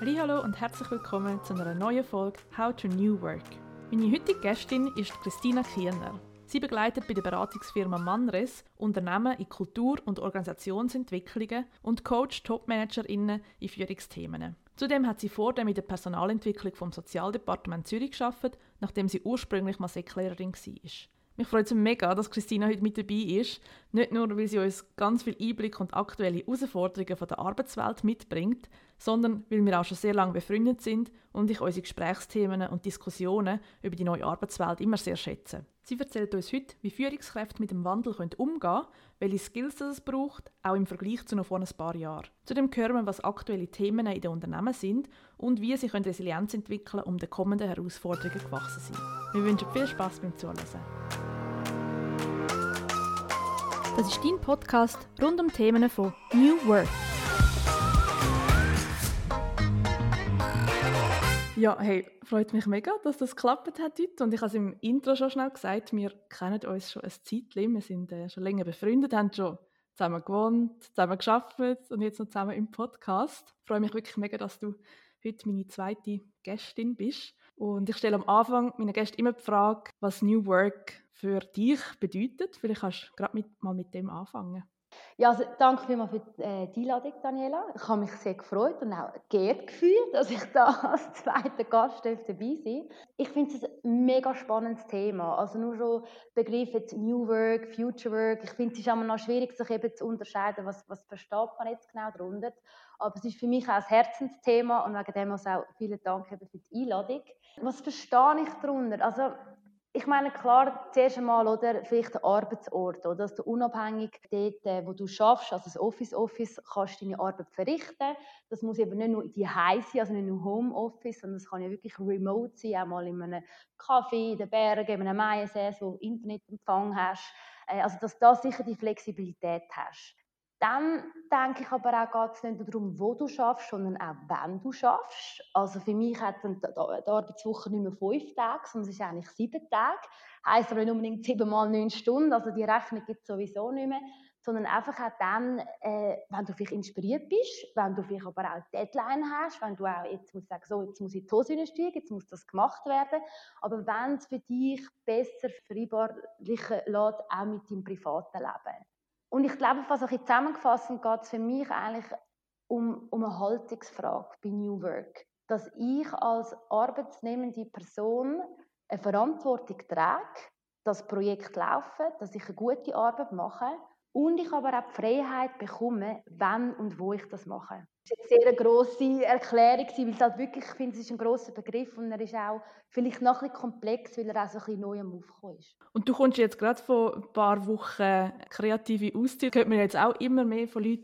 Hallo und herzlich willkommen zu einer neuen Folge How to New Work. Meine heutige Gästin ist Christina Kierner. Sie begleitet bei der Beratungsfirma Manres Unternehmen in Kultur- und Organisationsentwicklungen und coacht Topmanagerinnen in Führungsthemen. Zudem hat sie vor mit der Personalentwicklung vom Sozialdepartement Zürich geschafft, nachdem sie ursprünglich mal Säcklehrerin war. Mich freut es mega, dass Christina heute mit dabei ist. Nicht nur, weil sie uns ganz viel Einblick und aktuelle Herausforderungen von der Arbeitswelt mitbringt, sondern weil wir auch schon sehr lange befreundet sind und ich unsere Gesprächsthemen und Diskussionen über die neue Arbeitswelt immer sehr schätze. Sie erzählt uns heute, wie Führungskräfte mit dem Wandel umgehen können, welche Skills es braucht, auch im Vergleich zu noch vor ein paar Jahren. Zudem hören wir, was aktuelle Themen in den Unternehmen sind und wie sie Resilienz entwickeln um den kommenden Herausforderungen gewachsen sein. Wir wünschen viel Spaß beim Zuhören. Das ist dein Podcast rund um Themen von New Work. Ja, hey, freut mich mega, dass das geklappt hat heute. Und ich habe es im Intro schon schnell gesagt, wir kennen uns schon ein Zeitchen. Wir sind äh, schon länger befreundet, haben schon zusammen gewohnt, zusammen geschafft und jetzt noch zusammen im Podcast. Ich freue mich wirklich mega, dass du heute meine zweite Gästin bist. Und ich stelle am Anfang meinen Gästen immer die Frage, was New Work für dich bedeutet. Vielleicht kannst du gerade mit, mal mit dem anfangen. Ja, also danke vielmals für die, äh, die Einladung, Daniela. Ich habe mich sehr gefreut und auch geehrt gefühlt, dass ich da als zweiter Gast dabei sein Ich finde es ein mega spannendes Thema. Also nur schon Begriff jetzt New Work, Future Work. Ich finde es ist immer noch schwierig, sich eben zu unterscheiden, was, was versteht man jetzt genau darunter. Aber es ist für mich auch ein Herzensthema und wegen dem auch vielen Dank für die Einladung. Was verstehe ich darunter? Also ich meine, klar, zuerst einmal, oder, vielleicht der Arbeitsort, oder, dass du unabhängig dort, äh, wo du schaffst, also das Office-Office, kannst deine Arbeit verrichten. Das muss eben nicht nur die sein, also nicht nur Homeoffice, sondern es kann ja wirklich remote sein, auch mal in einem Café, in den Bergen, in einem Maiensäß, wo du Internetempfang hast. Äh, also, dass du da sicher die Flexibilität hast. Dann denke ich aber auch, geht es nicht darum, wo du schaffst, sondern auch, wenn du schaffst. Also für mich hat die Arbeitswoche nicht mehr fünf Tage, sondern es ist eigentlich sieben Tage. Heißt aber nicht unbedingt sieben mal neun Stunden, also die Rechnung gibt es sowieso nicht mehr. Sondern einfach auch dann, äh, wenn du vielleicht inspiriert bist, wenn du vielleicht aber auch Deadline hast, wenn du auch jetzt musst sagen, so, jetzt muss ich die Hose steigen, jetzt muss das gemacht werden. Aber wenn es für dich besser vereinbarlichen lässt, auch mit deinem privaten Leben. Und ich glaube, fast ein zusammengefasst geht es für mich eigentlich um, um eine Haltungsfrage bei New Work. Dass ich als arbeitsnehmende Person eine Verantwortung trage, das Projekt laufen, dass ich eine gute Arbeit mache und ich aber auch die Freiheit bekomme, wann und wo ich das mache. Ist eine sehr grosse Erklärung, weil ich halt wirklich finde, es ist ein grosser Begriff und er ist auch vielleicht noch ein bisschen komplex, weil er auch so ein bisschen neu am Aufkommen ist. Und du kommst jetzt gerade vor ein paar Wochen kreative Auszeit. Hört man jetzt auch immer mehr von Leuten,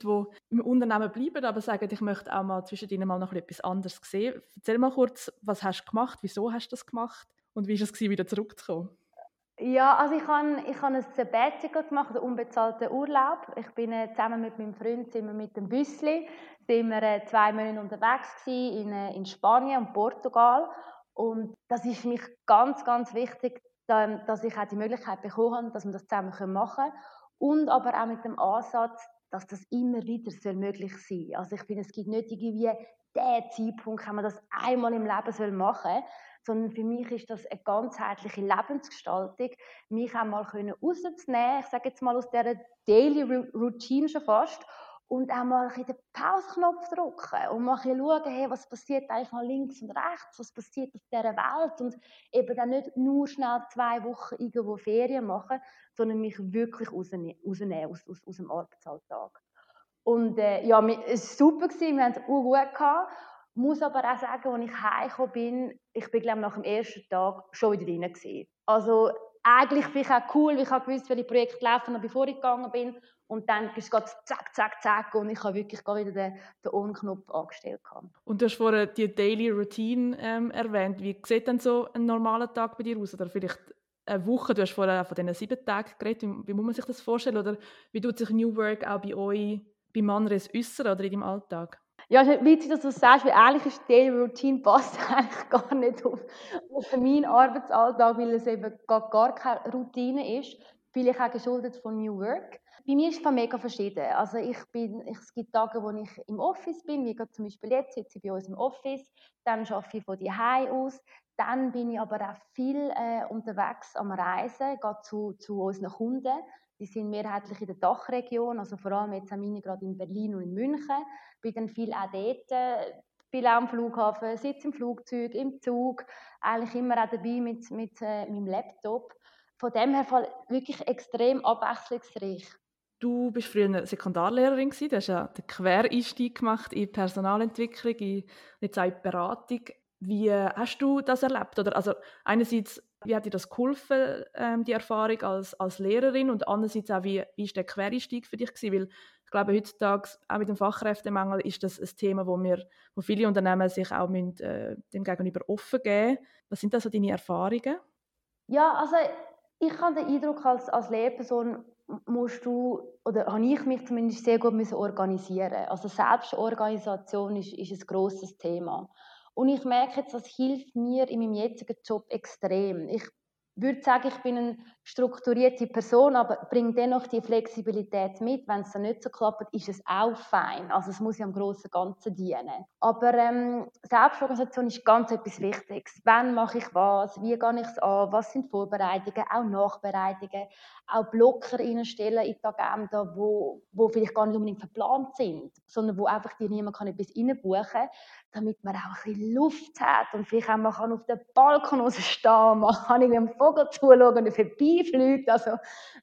die im Unternehmen bleiben, aber sagen, ich möchte auch mal zwischen ihnen mal noch etwas anderes sehen. Erzähl mal kurz, was hast du gemacht, wieso hast du das gemacht und wie war es, wieder zurückzukommen? Ja, also ich habe ich habe ein Sabbatical gemacht, einen unbezahlten Urlaub. Ich bin äh, zusammen mit meinem Freund sind wir mit dem Büssli sind wir äh, zwei Monate unterwegs gewesen, in, äh, in Spanien und Portugal und das ist für mich ganz ganz wichtig, dass ich auch die Möglichkeit bekommen habe, dass wir das zusammen machen können und aber auch mit dem Ansatz, dass das immer wieder soll möglich sein. Also ich finde, es gibt nicht irgendwie der Zeitpunkt, wenn man das einmal im Leben soll machen soll, sondern für mich ist das eine ganzheitliche Lebensgestaltung, mich auch mal rauszunehmen, ich sage jetzt mal aus dieser Daily Routine schon fast, und auch mal den Pause-Knopf drücken und mal schauen, hey, was passiert eigentlich noch links und rechts, was passiert auf dieser Welt und eben dann nicht nur schnell zwei Wochen irgendwo Ferien machen, sondern mich wirklich rausnehmen, rausnehmen aus, aus, aus dem Arbeitsalltag. Und äh, ja, es war super, wir haben es gut gehabt muss aber auch sagen, als ich heimgekommen bin, ich bin glaube nach dem ersten Tag schon wieder drin. Also eigentlich finde ich auch cool, weil ich habe gewusst, welche Projekte laufen, bevor ich gegangen bin. Und dann ist es zack, zack, zack und ich habe wirklich wieder den, den On-Knopf angestellt. Und du hast vorhin die Daily Routine ähm, erwähnt. Wie sieht denn so ein normaler Tag bei dir aus? Oder vielleicht eine Woche? Du hast vorhin von diesen sieben Tagen geredet. Wie, wie muss man sich das vorstellen? Oder wie tut sich New Work auch bei euch, bei Manres äußern oder in deinem Alltag? Ja, es ist witzig, dass du das sagst, weil eigentlich ist die Routine passt eigentlich gar nicht auf, auf meinen Arbeitsalltag, weil es eben gar, gar keine Routine ist. Vielleicht auch geschuldet von New Work. Bei mir ist es mega verschieden. Also ich bin, es gibt Tage, wo ich im Office bin, wie zum Beispiel jetzt, sitze ich bei uns im Office, dann arbeite ich von Hause aus, dann bin ich aber auch viel äh, unterwegs am Reisen, gehe zu, zu unseren Kunden. Die sind mehrheitlich in der Dachregion, also vor allem jetzt meine gerade in Berlin und in München. Bin dann viel auch dort, äh, bin auch am Flughafen, sitze im Flugzeug, im Zug, eigentlich immer auch dabei mit, mit äh, meinem Laptop. Von dem her wirklich extrem abwechslungsreich. Du bist früher Sekundarlehrerin gewesen, du hast ja den Quereinstieg gemacht in Personalentwicklung, in, jetzt auch in Beratung. Wie hast du das erlebt? Oder also einerseits, wie hat dir das geholfen, ähm, die Erfahrung als, als Lehrerin und andererseits auch, wie, ist der Quereinstieg für dich gewesen? Weil ich glaube, heutzutage, auch mit dem Fachkräftemangel, ist das ein Thema, wo, wir, wo viele Unternehmen sich auch müssen, äh, dem gegenüber offen geben Was sind da so deine Erfahrungen? Ja, also ich habe den Eindruck, als, als Lehrperson musst du, oder habe ich mich zumindest sehr gut organisieren Also Selbstorganisation ist, ist ein grosses Thema. Und ich merke jetzt, das hilft mir in meinem jetzigen Job extrem. Ich würde sagen, ich bin eine strukturierte Person, aber bringe dennoch die Flexibilität mit. Wenn es dann nicht so klappt, ist es auch fein. Also es muss ja am grossen Ganzen dienen. Aber ähm, Selbstorganisation ist ganz etwas Wichtiges. Wann mache ich was? Wie gehe ich es an? Was sind Vorbereitungen? Auch Nachbereitungen? Auch Blocker reinstellen in die Agenda, wo, wo vielleicht gar nicht unbedingt verplant sind, sondern wo einfach dir niemand kann etwas reinbuchen kann, damit man auch ein bisschen Luft hat und vielleicht auch mal auf dem Balkon rausstehen man kann irgendwie einem Vogel zuschauen und er vorbeifliegt. Also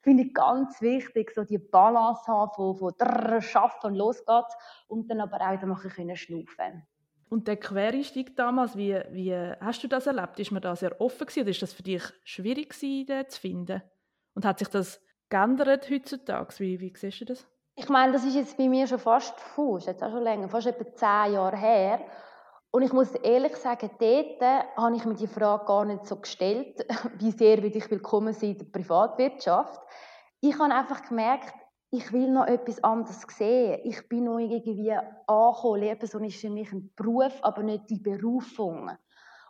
finde ich ganz wichtig, so die Balance haben von, von drrr, schaffen und los geht's und dann aber auch wieder machen können schnaufen. Und der Quereinstieg damals, wie, wie hast du das erlebt? Ist man da sehr offen gewesen, oder ist das für dich schwierig gewesen, den zu finden? Und hat sich das geändert heutzutage? Wie, wie siehst du das? Ich meine, das ist jetzt bei mir schon fast, puh, jetzt auch schon länger, fast etwa zehn Jahre her. Und ich muss ehrlich sagen, dort habe ich mir die Frage gar nicht so gestellt, wie sehr will ich willkommen sein in der Privatwirtschaft. Ich habe einfach gemerkt, ich will noch etwas anderes sehen. Ich bin noch irgendwie angekommen. Lehrperson ist für mich ein Beruf, aber nicht die Berufung.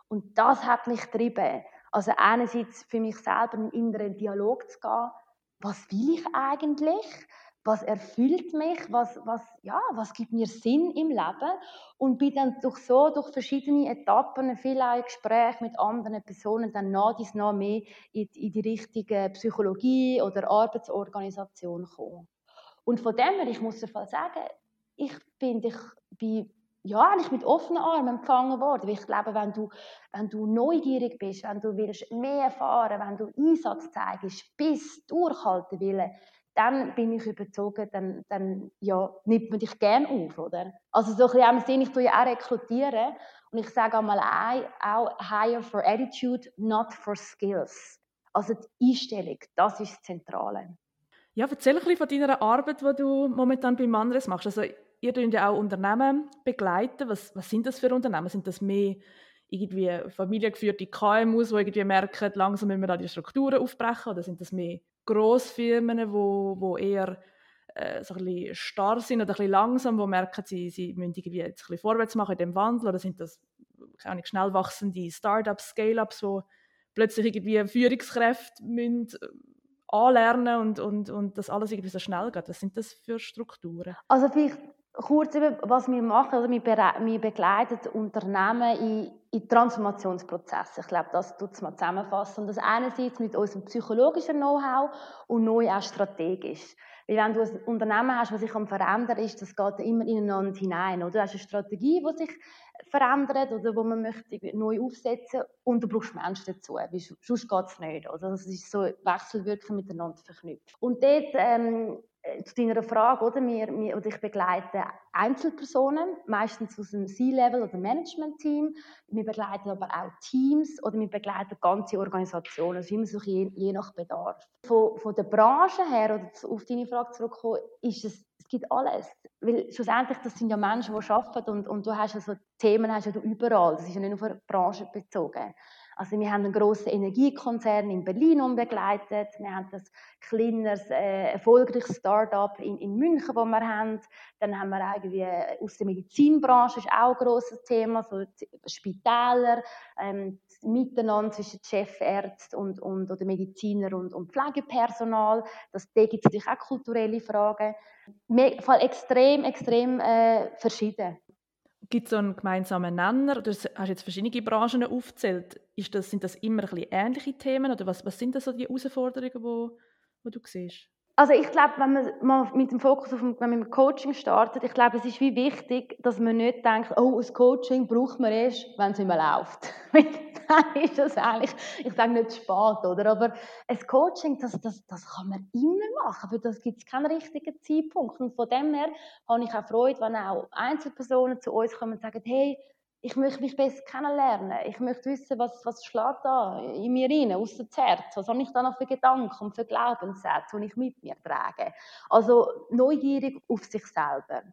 Und das hat mich getrieben. Also einerseits für mich selber in einen inneren Dialog zu gehen. Was will ich eigentlich? Was erfüllt mich, was, was, ja, was gibt mir Sinn im Leben und bin dann durch so, durch verschiedene Etappen, viele auch Gespräche mit anderen Personen, dann nach dies noch mehr in, in, die richtige Psychologie oder Arbeitsorganisation gekommen. Und von dem her, ich muss dir sagen, ich bin, ich bin ja, eigentlich mit offenen Armen empfangen worden. Weil ich glaube, wenn du, wenn du neugierig bist, wenn du willst mehr erfahren, wenn du Einsatz zeigst, bis durchhalten willst, dann bin ich überzogen, dann, dann ja, nimmt man dich gerne auf, oder? Also so ein bisschen im Sinne, ich tue ja auch rekrutieren und ich sage einmal auch, hire for attitude, not for skills. Also die Einstellung, das ist das Zentrale. Ja, erzähl ein bisschen von deiner Arbeit, die du momentan bei Manres machst. Also ihr begleitet ja auch Unternehmen begleiten. Was, was sind das für Unternehmen? Sind das mehr irgendwie familiengeführte KMUs, die irgendwie merken, langsam müssen wir da die Strukturen aufbrechen? Oder sind das mehr Grossfirmen, wo, wo eher äh, so ein bisschen starr sind oder ein bisschen langsam, wo merken, sie, sie müssen jetzt ein bisschen vorwärts machen in dem Wandel oder sind das keine Ahnung, schnell wachsende Startups, Scale-ups, wo plötzlich irgendwie Führungskräfte müssen äh, anlernen und, und, und das alles irgendwie so schnell geht. Was sind das für Strukturen? Also vielleicht kurz über, was wir machen. Also wir, wir begleiten Unternehmen in, in Transformationsprozessen. Ich glaube, das tut es mal zusammenfassen. Und das einerseits mit unserem psychologischen Know-how und neu auch strategisch. Weil wenn du ein Unternehmen hast, das sich am verändern ist, das geht immer ineinander hinein. Oder? Du hast eine Strategie, die sich verändert oder wo man möchte neu aufsetzen und du brauchst Menschen dazu, weil sonst geht es nicht. Also das ist so Wechselwirken miteinander verknüpft. Und dort ähm, äh, zu deiner Frage, oder? Wir, wir, oder ich begleite Einzelpersonen, meistens aus dem C-Level oder Management-Team. Wir begleiten aber auch Teams oder wir begleiten ganze Organisationen, also immer so je, je nach Bedarf. Von, von der Branche her, oder auf deine Frage zurückkommen, ist es, es gibt alles. Weil schlussendlich, das sind ja Menschen, die arbeiten und, und du hast ja so Themen hast ja du überall. Das ist ja nicht nur auf eine Branche bezogen. Also wir haben einen grossen Energiekonzern in Berlin begleitet, wir haben das kleineres, äh, erfolgreiches Start-up in, in München, das wir haben. Dann haben wir irgendwie aus der Medizinbranche, ist auch ein grosses Thema, so Spitäler, ähm, Miteinander zwischen Chefärzten und, und, oder Mediziner und, und Pflegepersonal. Das, da gibt es natürlich auch kulturelle Fragen. Fall extrem, extrem äh, verschieden. Gibt es so einen gemeinsamen Nenner? Oder hast du jetzt verschiedene Branchen aufgezählt? Ist das, sind das immer ein bisschen ähnliche Themen? Oder was, was sind das so die Herausforderungen, die du siehst? Also ich glaube, wenn man mal mit dem Fokus auf wenn man mit dem Coaching startet, ich glaube, es ist wie wichtig, dass man nicht denkt, oh, ein Coaching braucht man erst, wenn es immer läuft. dann ist das eigentlich, ich sage nicht spät, oder? Aber ein Coaching, das, das, das kann man immer machen, für das gibt es keinen richtigen Zeitpunkt. Und von dem her habe ich auch Freude, wenn auch Einzelpersonen zu uns kommen und sagen, hey, ich möchte mich besser kennenlernen. Ich möchte wissen, was, was schlägt da in mir rein, aus dem Herz. Was habe ich da noch für Gedanken und für Glaubenssätze, die ich mit mir trage. Also neugierig auf sich selber.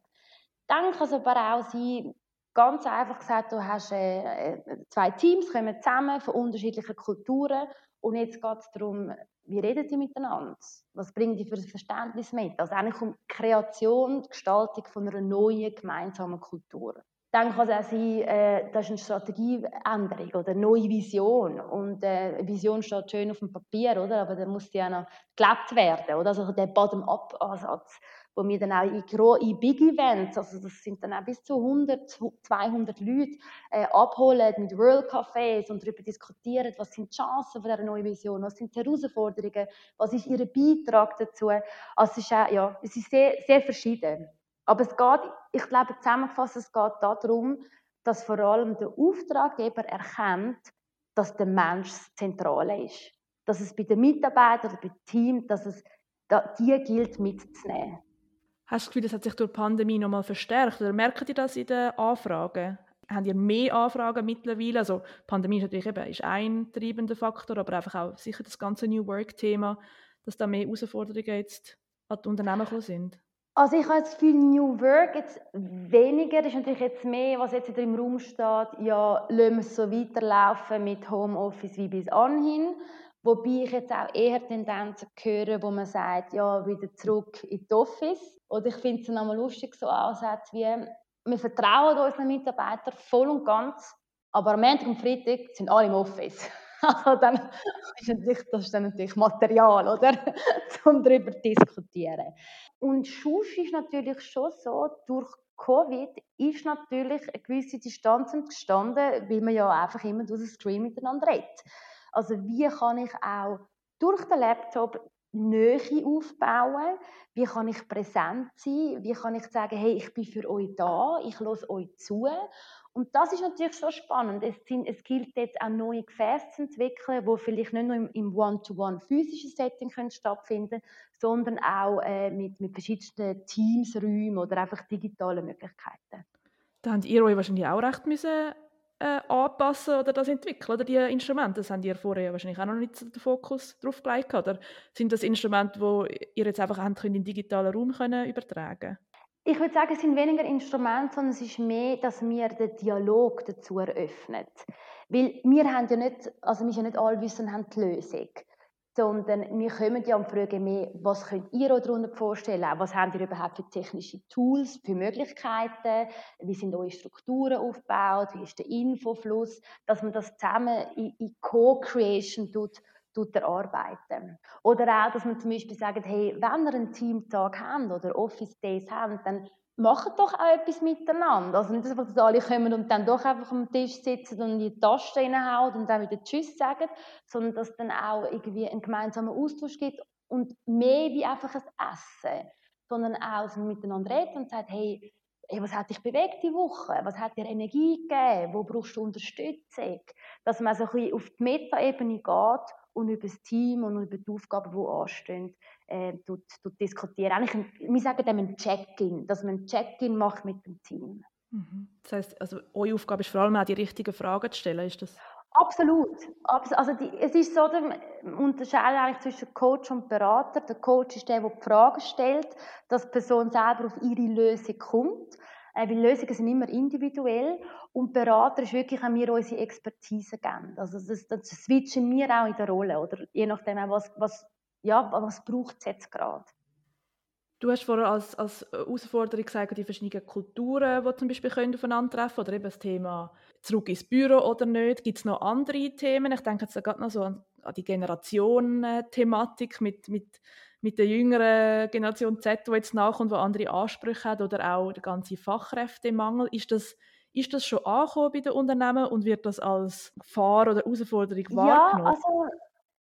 Dann kann es aber auch sein, ganz einfach gesagt, du hast äh, äh zwei Teams, kommen zusammen von unterschiedlichen Kulturen und jetzt geht es darum, wie reden die miteinander? Was bringen die für ein Verständnis mit? Also eigentlich um Kreation, die Gestaltung von einer neuen gemeinsamen Kultur. Dann kann es auch sein, äh, das ist eine Strategieänderung oder eine neue Vision. Und äh, Vision steht schön auf dem Papier, oder? aber dann muss die auch noch gelebt werden. Oder? Also der Bottom-up-Ansatz, wo wir dann auch in, in Big Events, also das sind dann auch bis zu 100, 200 Leute, äh, abholen mit World Cafés und darüber diskutieren, was sind die Chancen von dieser neuen Vision, was sind die Herausforderungen, was ist ihr Beitrag dazu. Also es ist, auch, ja, es ist sehr, sehr verschieden. Aber es geht, ich glaube zusammengefasst, es geht darum, dass vor allem der Auftraggeber erkennt, dass der Mensch das Zentrale ist. Dass es bei den Mitarbeitern oder beim Team, dass es die gilt mitzunehmen. Hast du das Gefühl, das hat sich durch die Pandemie nochmal verstärkt? Oder merkt ihr das in den Anfragen? Haben ihr mehr Anfragen mittlerweile? Also die Pandemie ist natürlich eben ist ein treibender Faktor, aber einfach auch sicher das ganze New Work-Thema, dass da mehr Herausforderungen jetzt an die Unternehmen sind. Also ich habe das Gefühl, New Work jetzt weniger, ist natürlich jetzt mehr, was jetzt wieder im Raum steht, ja, lassen wir es so weiterlaufen mit Homeoffice wie bis anhin. Wobei ich jetzt auch eher Tendenzen höre, wo man sagt, ja, wieder zurück in die Office. Oder ich finde es einmal lustig, so Ansätze wie, wir vertrauen unseren Mitarbeitern voll und ganz, aber am Montag und Freitag sind alle im Office. Also dann ist natürlich, das ist dann natürlich Material, oder? um darüber zu diskutieren. Und Schuss ist natürlich schon so, durch Covid ist natürlich eine gewisse Distanz entstanden, weil man ja einfach immer durch das Screen miteinander redet. Also wie kann ich auch durch den Laptop Nähe aufbauen? Wie kann ich präsent sein? Wie kann ich sagen, hey, ich bin für euch da, ich höre euch zu? Und das ist natürlich schon spannend. Es, sind, es gilt jetzt auch neue Gefäße zu entwickeln, die vielleicht nicht nur im One-to-One physischen Setting können stattfinden sondern auch äh, mit, mit verschiedenen Teams-Räumen oder einfach digitalen Möglichkeiten. Da habt ihr euch wahrscheinlich auch recht müssen, äh, anpassen oder das entwickeln, oder die Instrumente? Das habt ihr vorher wahrscheinlich auch noch nicht den Fokus drauf gelegt, oder sind das Instrumente, die ihr jetzt einfach in den digitalen Raum können übertragen? Ich würde sagen, es sind weniger Instrumente, sondern es ist mehr, dass wir den Dialog dazu eröffnen. Weil wir haben ja nicht, also wir sind ja nicht allwissend und haben die Lösung. Sondern wir kommen ja und fragen mehr, was könnt ihr euch darunter vorstellen? Was habt ihr überhaupt für technische Tools, für Möglichkeiten? Wie sind eure Strukturen aufgebaut? Wie ist der Infofluss? Dass man das zusammen in, in Co-Creation tut, erarbeiten. Oder auch, dass man zum Beispiel sagt, hey, wenn ihr einen Teamtag habt oder Office Days habt, dann macht doch auch etwas miteinander. Also nicht einfach, dass alle kommen und dann doch einfach am Tisch sitzen und in die Taste reinhauen und dann wieder Tschüss sagen, sondern dass es dann auch irgendwie einen gemeinsamen Austausch gibt und mehr wie einfach ein Essen, sondern auch, dass man miteinander redet und sagt, hey, hey, was hat dich bewegt die Woche? Was hat dir Energie gegeben? Wo brauchst du Unterstützung? Dass man so ein bisschen auf die Metaebene geht und über das Team und über die Aufgaben, die anstehen, äh, tut, tut diskutieren. Eigentlich, ein, wir sagen dem ein Check-in, dass man ein Check-in macht mit dem Team. Mhm. Das heißt, also eure Aufgabe ist vor allem auch die richtigen Fragen zu stellen, ist das? Absolut. Also die, es ist so, der Unterscheid eigentlich zwischen Coach und Berater. Der Coach ist der, der die Fragen stellt, dass die Person selber auf ihre Lösung kommt. Äh, weil Lösungen sind immer individuell und Berater ist wirklich an wir unsere Expertise geben. Also das, das switchen wir auch in der Rolle oder je nachdem was, was, ja, was braucht es jetzt gerade. Du hast vorher als, als Herausforderung gesagt, die verschiedenen Kulturen, die zum Beispiel können oder eben das Thema zurück ins Büro oder nicht. Gibt es noch andere Themen? Ich denke jetzt gerade noch so an, an die Generationen-Thematik mit, mit, mit der jüngeren Generation Z, die jetzt nachkommt, die andere Ansprüche hat oder auch der ganze Fachkräftemangel. Ist das, ist das schon angekommen bei den Unternehmen und wird das als Gefahr oder Herausforderung wahrgenommen? Ja, also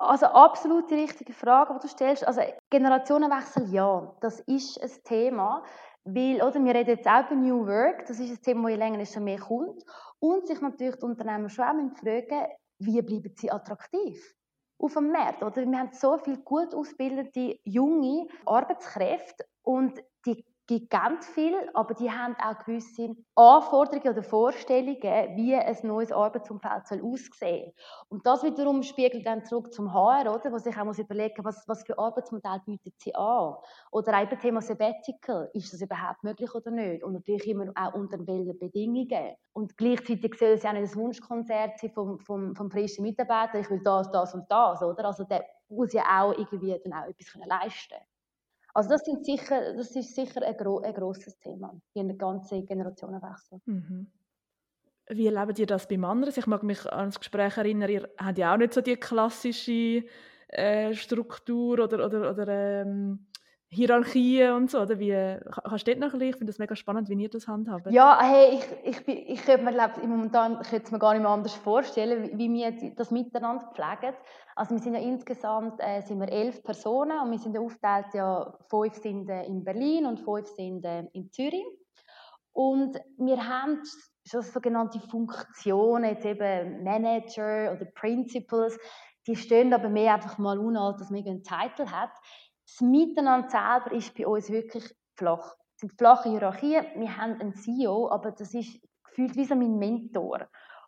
also absolut die richtige Frage, die du stellst. Also Generationenwechsel, ja, das ist ein Thema, weil, oder, wir reden jetzt auch über New Work, das ist ein Thema, das je länger schon mehr kommt. Und sich natürlich die Unternehmen schon auch fragen, wie bleiben sie attraktiv auf dem Markt. Oder? Wir haben so viele gut ausgebildete junge Arbeitskräfte und gibt ganz viel, aber die haben auch gewisse Anforderungen oder Vorstellungen, wie ein neues Arbeitsumfeld soll aussehen Und das wiederum spiegelt dann zurück zum HR, oder? wo sich auch muss überlegen was, was für Arbeitsmodell bietet sie an. Oder auch Thema Sabbatical, ist das überhaupt möglich oder nicht? Und natürlich immer auch unter welchen Bedingungen. Und gleichzeitig soll es ja nicht ein Wunschkonzert sein vom, vom, vom frischen Mitarbeiter, ich will das, das und das, oder? Also der muss ja auch irgendwie dann auch etwas leisten können. Also das, sind sicher, das ist sicher ein, gro ein grosses Thema, der ganzen Generationenwechsel. Mhm. Wie erlebt ihr das bei anderen? Ich mag mich an das Gespräch erinnern, ihr habt ja auch nicht so die klassische äh, Struktur oder, oder, oder ähm, Hierarchien und so, oder wie, kannst du das noch ein bisschen, ich finde das mega spannend, wie ihr das handhabt. Ja, hey, ich, ich, ich könnte mir, glaub, momentan ich könnte mir gar nicht mehr anders vorstellen, wie wir das miteinander pflegen. Also wir sind ja insgesamt äh, sind wir elf Personen und wir sind aufgeteilt, ja, fünf sind äh, in Berlin und fünf sind äh, in Zürich. Und wir haben schon sogenannte Funktionen, jetzt eben Manager oder Principals, die stehen aber mehr einfach mal un, als dass man einen Titel hat. Das Miteinander selber ist bei uns wirklich flach. Es sind flache Hierarchien. Wir haben einen CEO, aber das ist gefühlt wie so mein Mentor.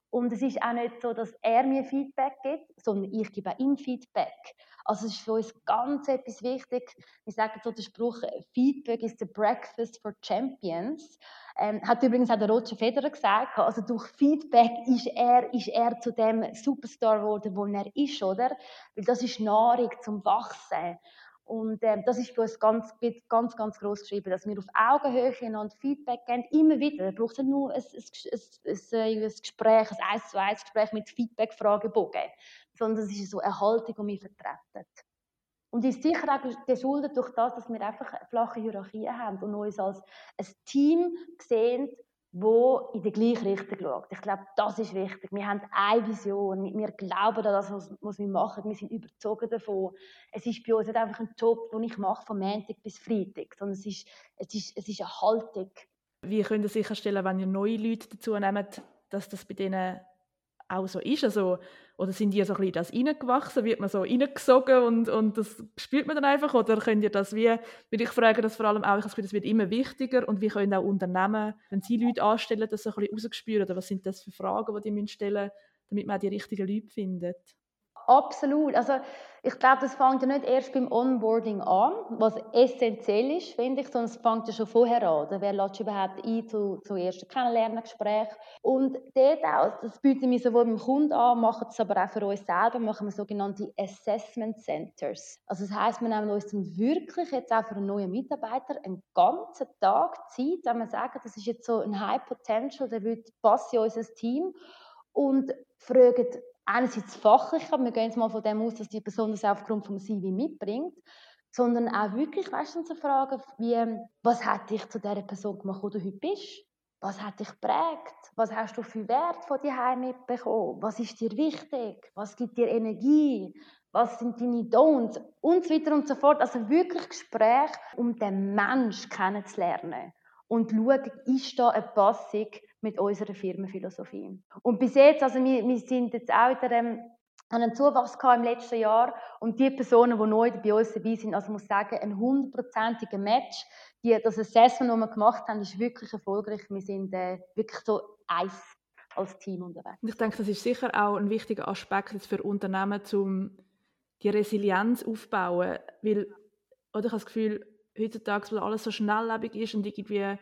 Und es ist auch nicht so, dass er mir Feedback gibt, sondern ich gebe auch ihm Feedback. Also es ist für uns ganz etwas wichtig. Wir sagen so den Spruch, Feedback is the breakfast for champions. Ähm, hat übrigens auch der Roger Federer gesagt. Also durch Feedback ist er, ist er zu dem Superstar geworden, wo er ist, oder? Weil das ist Nahrung zum Wachsen. Und äh, das ist für uns ganz, ganz, ganz groß geschrieben, dass wir auf Augenhöhe einander Feedback geben, immer wieder. Da braucht es nur ein, ein, ein, ein, Gespräch, ein 1 zu 1 Gespräch mit Feedback-Fragebogen, sondern es ist so eine Haltung, die wir vertreten. Und ist sicher auch geschuldet durch das, dass wir einfach flache Hierarchie haben und uns als ein Team sehen, wo in die gleiche Richtung schaut. Ich glaube, das ist wichtig. Wir haben eine Vision. Wir glauben an das, was wir machen. Wir sind überzeugt davon. Es ist bei uns nicht einfach ein Job, den ich mache von Montag bis Freitag, sondern es ist, es ist, es ist eine Haltung. Wie könnt ihr sicherstellen, wenn ihr neue Leute dazu nehmt, dass das bei denen auch so ist? Also, oder sind die so ein bisschen das reingewachsen? Wird man so reingesogen und, und das spürt man dann einfach? Oder könnt ihr das wie, würde ich fragen, das vor allem auch, ich habe das wird immer wichtiger und wie können auch Unternehmen, wenn sie Leute anstellen, das so ein bisschen rausgespürt? Oder was sind das für Fragen, die die stellen müssen, damit man auch die richtigen Leute findet? Absolut. Also ich glaube, das fängt ja nicht erst beim Onboarding an, was essentiell ist, finde ich, sondern es fängt ja schon vorher an. Oder? Wer lädt überhaupt ein zu, zu ersten Kennenlerngespräch? Und dort auch, das bieten wir sowohl beim Kunden an, machen es aber auch für uns selber, machen wir sogenannte Assessment Centers. Also das heisst, wir nehmen uns dann wirklich jetzt auch für einen neuen Mitarbeiter einen ganzen Tag Zeit, wenn wir sagen, das ist jetzt so ein High Potential, der wird passt in unser Team und fragen einerseits fachlich, wir gehen jetzt mal von dem aus, dass die Person das aufgrund vom CV mitbringt, sondern auch wirklich, weißt zu fragen, wie, was hat dich zu der Person gemacht, wo du heute bist? Was hat dich geprägt? Was hast du für Wert von dir mitbekommen? Was ist dir wichtig? Was gibt dir Energie? Was sind deine Don'ts? Und so weiter und so fort. Also wirklich Gespräch, um den Mensch kennenzulernen. Und schauen, ist da eine Passung mit unserer Firmenphilosophie. Und bis jetzt, also wir, wir sind jetzt auch wieder ähm, einen Zuwachs im letzten Jahr und die Personen, die neu bei uns dabei sind, also ich muss sagen, ein hundertprozentiger Match. Die, das Assessment, das wir gemacht haben, ist wirklich erfolgreich. Wir sind äh, wirklich so eins als Team unterwegs. Ich denke, das ist sicher auch ein wichtiger Aspekt für Unternehmen, um die Resilienz aufzubauen, weil oder ich habe das Gefühl, heutzutage, weil alles so schnelllebig ist und irgendwie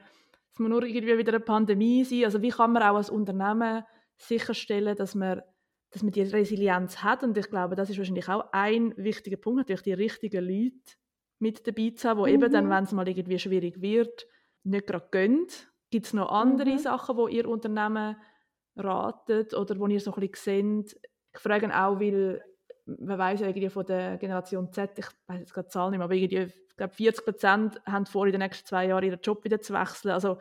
es muss nur irgendwie wieder eine Pandemie sein. Also wie kann man auch als Unternehmen sicherstellen, dass man, dass man die Resilienz hat? Und ich glaube, das ist wahrscheinlich auch ein wichtiger Punkt, natürlich die richtigen Leute mit dabei zu haben, die mhm. eben dann, wenn es mal irgendwie schwierig wird, nicht gerade gehen. Gibt es noch andere mhm. Sachen, wo ihr Unternehmen ratet oder wo ihr so ein bisschen seht? Ich frage auch, weil man weiß ja irgendwie von der Generation Z, ich weiß jetzt gerade die Zahl nicht mehr, aber irgendwie, ich glaube 40 Prozent haben vor, in den nächsten zwei Jahren ihren Job wieder zu wechseln. Also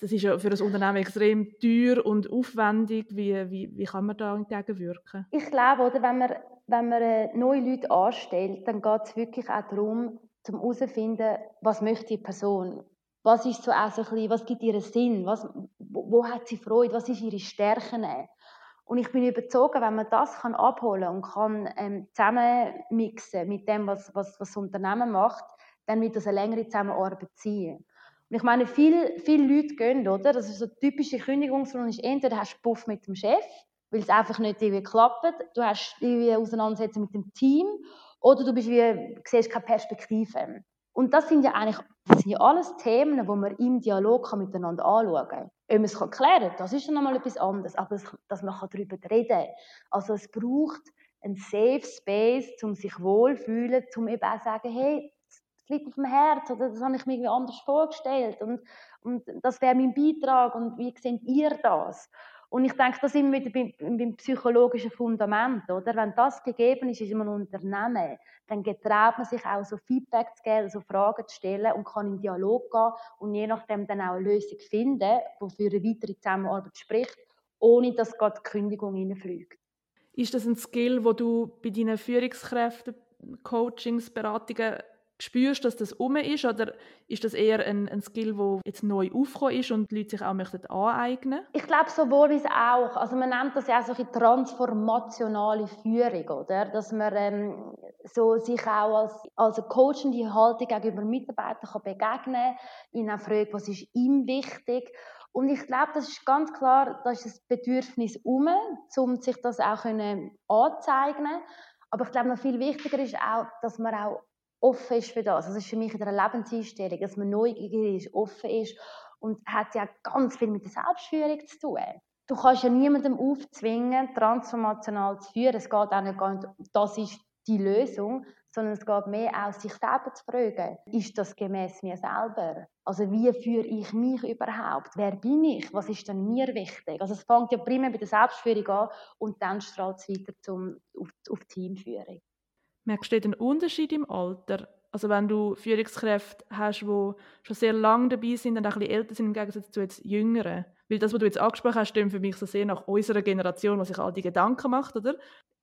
das ist ja für ein Unternehmen extrem teuer und aufwendig. Wie, wie, wie kann man da entgegenwirken? Ich glaube, oder, wenn man, wenn man äh, neue Leute anstellt, dann geht es wirklich auch darum, zum herauszufinden, was möchte die Person. Was ist so auch so ein bisschen, was gibt ihr Sinn? Was, wo, wo hat sie Freude? Was ist ihre Stärken? Und ich bin überzeugt, wenn man das kann abholen und kann ähm, zusammenmixen mit dem, was, was, was das Unternehmen macht, dann wird das eine längere Zusammenarbeit sein. Und ich meine, viele, viele Leute gehen, oder? Das ist so eine typische Kündigungsrunde, entweder hast du Puff mit dem Chef, weil es einfach nicht irgendwie klappt, du hast irgendwie Auseinandersetzung mit dem Team, oder du bist wie, siehst keine Perspektive. Und das sind ja eigentlich das sind ja alles Themen, die man im Dialog miteinander anschauen kann. Ob man es klären kann, das ist dann nochmal etwas anderes, aber dass man darüber reden kann. Also es braucht einen Safe Space, um sich wohlzufühlen, um eben auch sagen, hey, das liegt auf dem Herz oder das habe ich mir irgendwie anders vorgestellt und, und das wäre mein Beitrag und wie seht ihr das? Und ich denke, das sind wir wieder beim, beim, psychologischen Fundament, oder? Wenn das gegeben ist in einem Unternehmen, dann getraut man sich auch so Feedback zu geben, so Fragen zu stellen und kann in Dialog gehen und je nachdem dann auch eine Lösung finden, die für eine weitere Zusammenarbeit spricht, ohne dass gerade die Kündigung reinfliegt. Ist das ein Skill, wo du bei deinen Führungskräften, Coachings, Beratungen Spürst dass das um ist oder ist das eher ein, ein Skill, der jetzt neu aufgekommen ist und die Leute sich auch möchten aneignen Ich glaube sowohl wie auch. Also man nennt das ja auch so eine transformationale Führung, oder? Dass man ähm, so sich auch als, als coachende Haltung gegenüber Mitarbeitern kann begegnen kann, ihnen fragt, was ist ihm wichtig und ich glaube, das ist ganz klar, da ist das Bedürfnis um, um sich das auch anzuzeigen. Aber ich glaube, noch viel wichtiger ist auch, dass man auch offen ist für das. Das ist für mich in der Lebenseinstellung, dass man neugierig ist, offen ist und hat ja ganz viel mit der Selbstführung zu tun. Du kannst ja niemandem aufzwingen, transformational zu führen. Es geht auch nicht, das ist die Lösung, sondern es geht mehr auch, sich selber zu fragen, ist das gemäß mir selber? Also wie führe ich mich überhaupt? Wer bin ich? Was ist denn mir wichtig? Also es fängt ja primär bei der Selbstführung an und dann strahlt es weiter zum, auf, auf Teamführung. Merkst du den Unterschied im Alter? Also wenn du Führungskräfte hast, die schon sehr lange dabei sind und auch ein bisschen älter sind im Gegensatz zu jetzt Jüngeren. Weil das, was du jetzt angesprochen hast, stimmt für mich so sehr nach unserer Generation, was sich all die Gedanken macht, oder?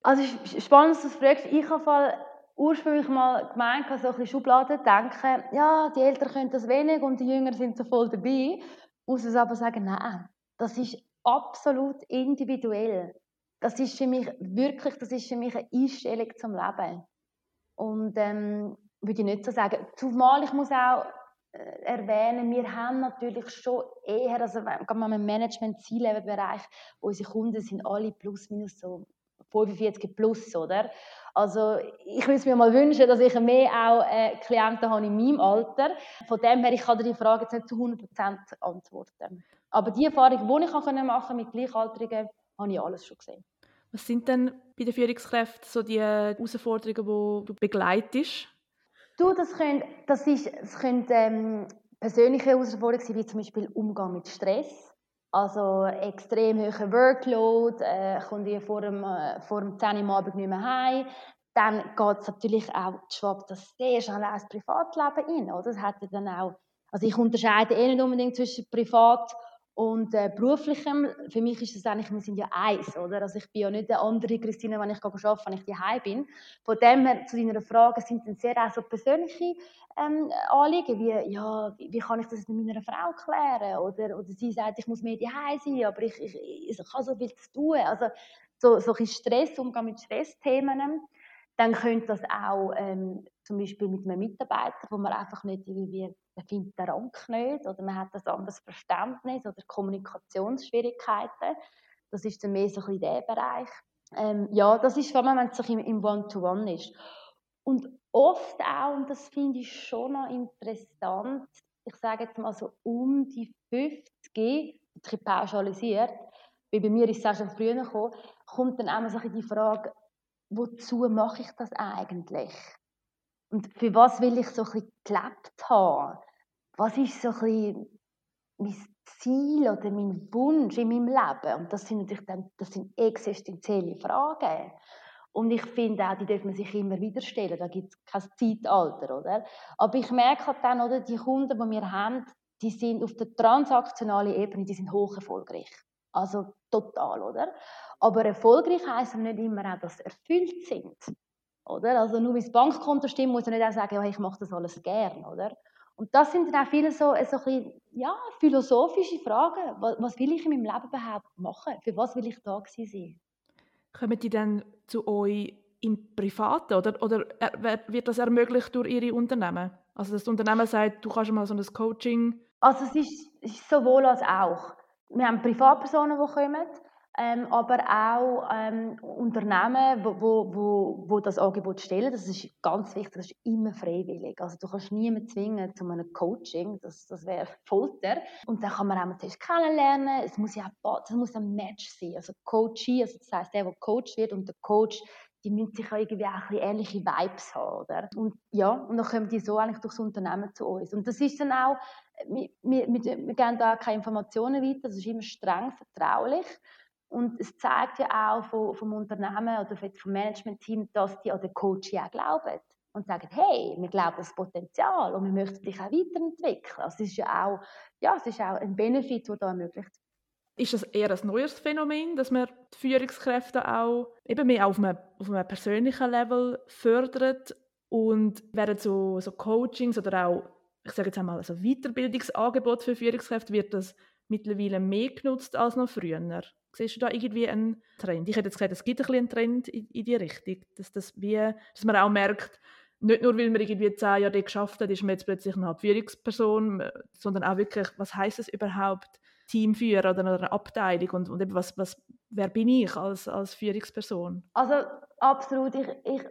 Also spannend, dass du das fragst. Ich habe ursprünglich mal gemeint, so ein bisschen Schubladen denken, ja, die Eltern können das wenig und die Jünger sind so voll dabei. Muss es aber sagen, nein, das ist absolut individuell. Das ist für mich wirklich, das ist für mich eine Einstellung zum Leben. Und ähm, würde ich nicht so sagen. Zumal ich muss auch äh, erwähnen, wir haben natürlich schon eher, also gerade mal im Management-Ziellevel-Bereich, unsere Kunden sind alle plus minus so 45 plus, oder? Also ich würde mir mal wünschen, dass ich mehr auch äh, Klienten habe in meinem Alter. Von dem her, ich kann dir die Frage jetzt nicht zu 100% antworten. Aber die Erfahrung, die ich machen konnte mit Gleichaltrigen, habe ich alles schon gesehen. Was sind denn bei den Führungskräften so die Herausforderungen, die du begleitest? Du, das können, das ist, das können ähm, persönliche Herausforderungen sein, wie zum Beispiel Umgang mit Stress. Also extrem hoher Workload, äh, kommt ihr vor dem, äh, vor dem 10 Uhr Abend nicht mehr heim. Dann geht es natürlich auch, schwappt das sehr schnell ins Privatleben rein. Oder? Das hat dann auch, also ich unterscheide eh nicht unbedingt zwischen Privat und äh, beruflichem, für mich ist es eigentlich, wir sind ja eins, oder? Also ich bin ja nicht eine andere Christine, wenn ich arbeite, wenn ich daheim bin. Von dem her, zu deiner Frage, sind dann sehr auch so persönliche ähm, Anliegen, wie, ja, wie, kann ich das mit meiner Frau klären? Oder, oder sie sagt, ich muss mehr daheim sein, aber ich, ich, ich, ich habe so viel zu tun. Also so, so ein Stress, Umgang mit Stressthemen. Dann könnte das auch ähm, zum Beispiel mit einem Mitarbeiter, wo man einfach nicht irgendwie, man findet den Rang nicht oder man hat ein anderes Verständnis oder Kommunikationsschwierigkeiten. Das ist dann mehr so ein bisschen der Bereich. Ähm, ja, das ist vor allem, wenn es sich im One-to-One -One ist. Und oft auch, und das finde ich schon noch interessant, ich sage jetzt mal so um die 50, ein pauschalisiert, weil bei mir ist es auch schon früher gekommen, kommt dann auch so die Frage, wozu mache ich das eigentlich? Und für was will ich so ein bisschen gelebt haben? Was ist so ein bisschen mein Ziel oder mein Wunsch in meinem Leben? Und das sind natürlich dann, das sind existenzielle Fragen. Und ich finde auch, die dürfen man sich immer wieder stellen. Da gibt es kein Zeitalter, oder? Aber ich merke halt dann, oder, die Kunden, die wir haben, die sind auf der transaktionalen Ebene, die sind hoch erfolgreich. Also total, oder? Aber erfolgreich heisst nicht immer auch, dass sie erfüllt sind. Oder? Also nur weil das Bankkonto stimmt, muss man nicht auch sagen, ja, ich mache das alles gern, oder? Und das sind dann auch viele so, so ein bisschen, ja, philosophische Fragen. Was, was, will ich in meinem Leben überhaupt machen? Für was will ich da sein? Kommen die dann zu euch im Privaten oder, oder wird das ermöglicht durch Ihre Unternehmen? Also das Unternehmen sagt, du kannst mal so ein Coaching... Also es ist, ist sowohl als auch. Wir haben Privatpersonen, die kommen, ähm, aber auch ähm, Unternehmen, wo, wo, wo, das Angebot stellen. Das ist ganz wichtig, das ist immer freiwillig. Also du kannst niemanden zwingen zu einem Coaching, das, das wäre Folter. Und dann kann man auch mal zuerst kennenlernen. Es muss ja es muss ein Match sein. Also Coaching, also das heißt der, der Coach wird und der Coach die müssen sich irgendwie auch ein ähnliche Vibes haben, oder? Und ja, und dann kommen die so eigentlich durchs Unternehmen zu uns. Und das ist dann auch, wir, wir, wir geben da keine Informationen weiter, das ist immer streng vertraulich. Und es zeigt ja auch vom, vom Unternehmen oder vom Management-Team, dass die an den Coach ja glauben und sagen, hey, wir glauben das Potenzial und wir möchten dich auch weiterentwickeln. Also es ist ja auch, ja, es ist auch ein Benefit, der da ermöglicht ist das eher ein neues Phänomen, dass man die Führungskräfte auch eben mehr auf einem, auf einem persönlichen Level fördert und während so, so Coachings oder auch, ich sage jetzt einmal, also Weiterbildungsangebot für Führungskräfte wird das mittlerweile mehr genutzt als noch früher. Siehst du da irgendwie einen Trend? Ich hätte jetzt gesagt, es gibt ein bisschen einen Trend in, in die Richtung, dass, das wie, dass man auch merkt, nicht nur, weil man irgendwie zehn Jahre geschafft hat, ist man jetzt plötzlich eine Führungsperson, sondern auch wirklich, was heißt es überhaupt, Teamführer oder eine Abteilung und, und eben was, was, wer bin ich als, als Führungsperson? Also absolut, ich, ich,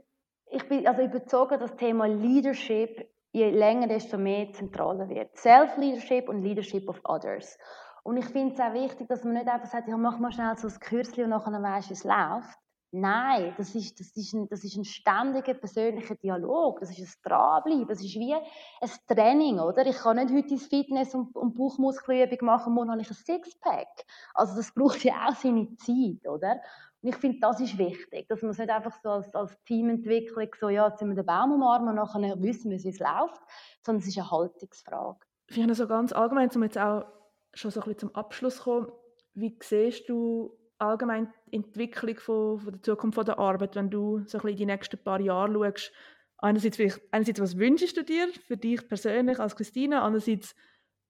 ich bin also überzeugt, dass das Thema Leadership je länger, desto mehr zentraler wird. Self-Leadership und Leadership of Others. Und ich finde es auch wichtig, dass man nicht einfach sagt, ja, mach mal schnell so ein Kürzchen und nachher weisst wie es läuft. Nein, das ist, das, ist ein, das ist ein ständiger persönlicher Dialog, das ist ein Dranbleiben, das ist wie ein Training, oder? Ich kann nicht heute ins Fitness und, und Bauchmuskelübung machen, morgen habe ich ein Sixpack. Also das braucht ja auch seine Zeit, oder? Und ich finde, das ist wichtig, dass man es nicht einfach so als, als Teamentwicklung so, ja, jetzt sind wir den Baum umarmen und nachher wissen wir, wie es läuft, sondern es ist eine Haltungsfrage. Ich habe so ganz allgemein, um jetzt auch schon so ein bisschen zum Abschluss kommen, wie siehst du allgemein die Entwicklung von, von der Zukunft von der Arbeit, wenn du so ein die nächsten paar Jahre schaust? Einerseits, einerseits, was wünschst du dir für dich persönlich als Christina? Andererseits,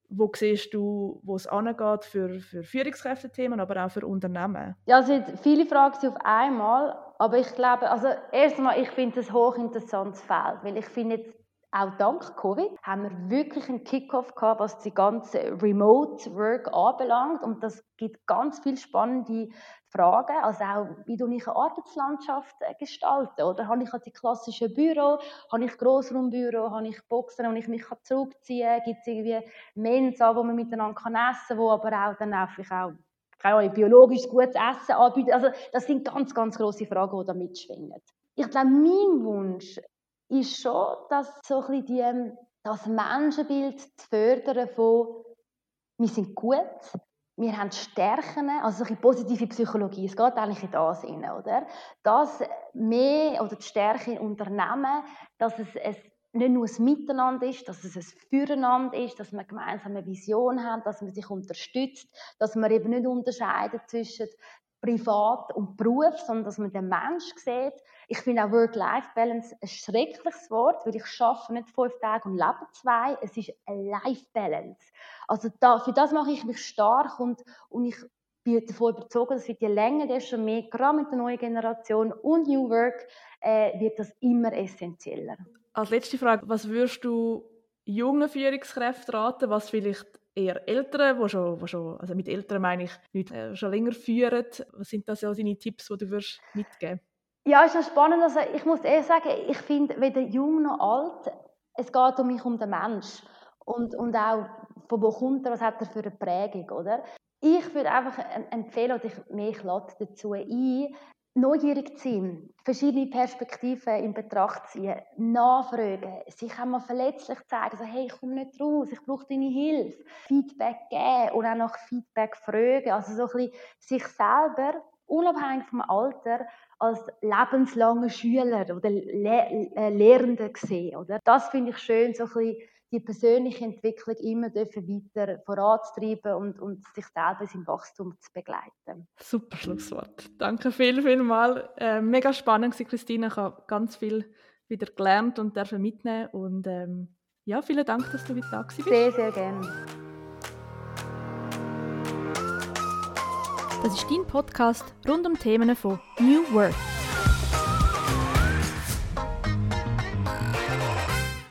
wo siehst du, wo es angeht für, für Führungskräfte-Themen, aber auch für Unternehmen? Ja, es sind viele Fragen auf einmal, aber ich glaube, also erstmal, ich finde es ein hochinteressantes Feld, weil ich finde jetzt auch dank Covid haben wir wirklich einen Kickoff gehabt, was die ganze Remote Work anbelangt. Und das gibt ganz viele spannende Fragen. Also auch, wie du ich eine Arbeitslandschaft äh, gestalten Oder habe ich die klassischen Büro, habe ich Grossraumbüro, habe ich Boxen, wo ich mich zurückziehen kann? Gibt es irgendwie Mensa, wo man miteinander essen kann, wo aber auch dann einfach auch keine biologisch gutes Essen anbieten. Also das sind ganz, ganz große Fragen, die da mitschwingen. Ich glaube, mein Wunsch ist schon, dass so ein die, ähm, das Menschenbild zu fördern von wir sind gut, wir haben Stärken, also eine positive Psychologie, es geht eigentlich in das hinein, oder? Dass mehr, oder die Stärke in Unternehmen, dass es, es nicht nur ein Miteinander ist, dass es ein Füreinander ist, dass wir gemeinsam eine Vision haben, dass man sich unterstützt, dass man eben nicht unterscheidet zwischen Privat und Beruf, sondern dass man den Mensch sieht. Ich finde auch Work-Life-Balance ein schreckliches Wort, weil ich schaffe nicht fünf Tage und lebe zwei. Es ist eine Life-Balance. Also da, für das mache ich mich stark und, und ich bin davon überzeugt, dass je länger, desto mehr, gerade mit der neuen Generation und New Work, äh, wird das immer essentieller. Als letzte Frage, was würdest du jungen Führungskräften raten, was vielleicht eher Ältere, wo schon, wo schon, also mit Älteren meine ich Leute, äh, schon länger führen. Was sind das so deine Tipps, die du würdest mitgeben Ja, ist noch spannend. Also ich muss ehrlich sagen, ich finde weder jung noch alt, es geht um mich um den Mensch. und, und auch von wo kommt er, was hat er für eine Prägung, oder? Ich würde einfach empfehlen, oder ich, mich dazu ein, neugierig zu sein, verschiedene Perspektiven in Betracht ziehen, nachfragen, sich einmal verletzlich zeigen, so, hey, ich komme nicht raus, ich brauche deine Hilfe, Feedback geben und auch nach Feedback fragen, also so ein bisschen sich selber, unabhängig vom Alter, als lebenslanger Schüler oder Le äh, Lehrende sehen, oder? Das finde ich schön, so ein bisschen die persönliche Entwicklung immer dürfen weiter voranzutreiben und, und sich selber im Wachstum zu begleiten. Super Schlusswort. Danke viel, viel mal. Äh, mega spannend, Christine. Ich habe ganz viel wieder gelernt und dürfen mitnehmen. Und ähm, ja, vielen Dank, dass du wieder da bist. Sehr, sehr gerne. Das ist dein Podcast rund um Themen von New Work.